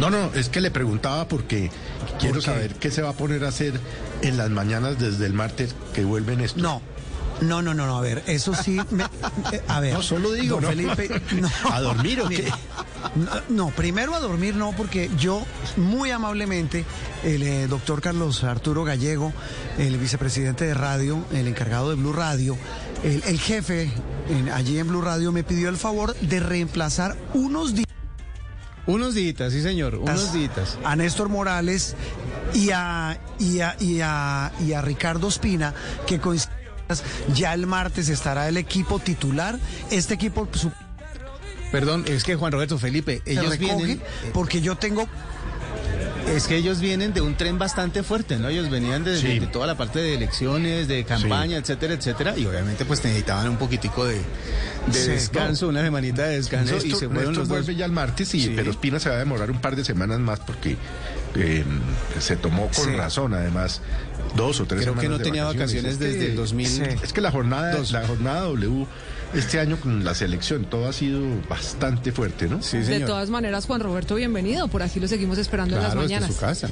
No, no, es que le preguntaba porque quiero qué? saber qué se va a poner a hacer en las mañanas desde el martes que vuelven esto. No. No, no, no, no, a ver, eso sí, me- eh, a ver. No, solo digo. Felipe, no. ¿A dormir o qué? No, no, primero a dormir no, porque yo muy amablemente, el eh, doctor Carlos Arturo Gallego, el vicepresidente de radio, el encargado de Blue Radio, el, el jefe en- allí en Blue Radio me pidió el favor de reemplazar unos días Unos días, sí señor, unos días. a Néstor Morales y a, y a, y a, y a Ricardo Espina, que coinciden. Ya el martes estará el equipo titular. Este equipo su- Perdón, es que Juan Roberto Felipe, ellos vienen, porque yo tengo es que ellos vienen de un tren bastante fuerte, ¿no? Ellos venían de, Sí. de- de toda la parte de elecciones, de campaña, etcétera, etcétera, y obviamente pues necesitaban un poquitico de, de Sí, descanso, una semanita de descanso, y se fueron Néstor los dos. vuelve ya el martes, y, Sí. pero Espina se va a demorar un par de semanas más porque eh, se tomó con Sí. razón, además, dos o tres Creo que no de tenía vacaciones Es que- desde el 2000. Sí. Es que la jornada, Dos. la jornada W este año con la selección, todo ha sido bastante fuerte, ¿no? Sí, De todas maneras, Juan Roberto, bienvenido. Por aquí lo seguimos esperando en las desde mañanas. su casa.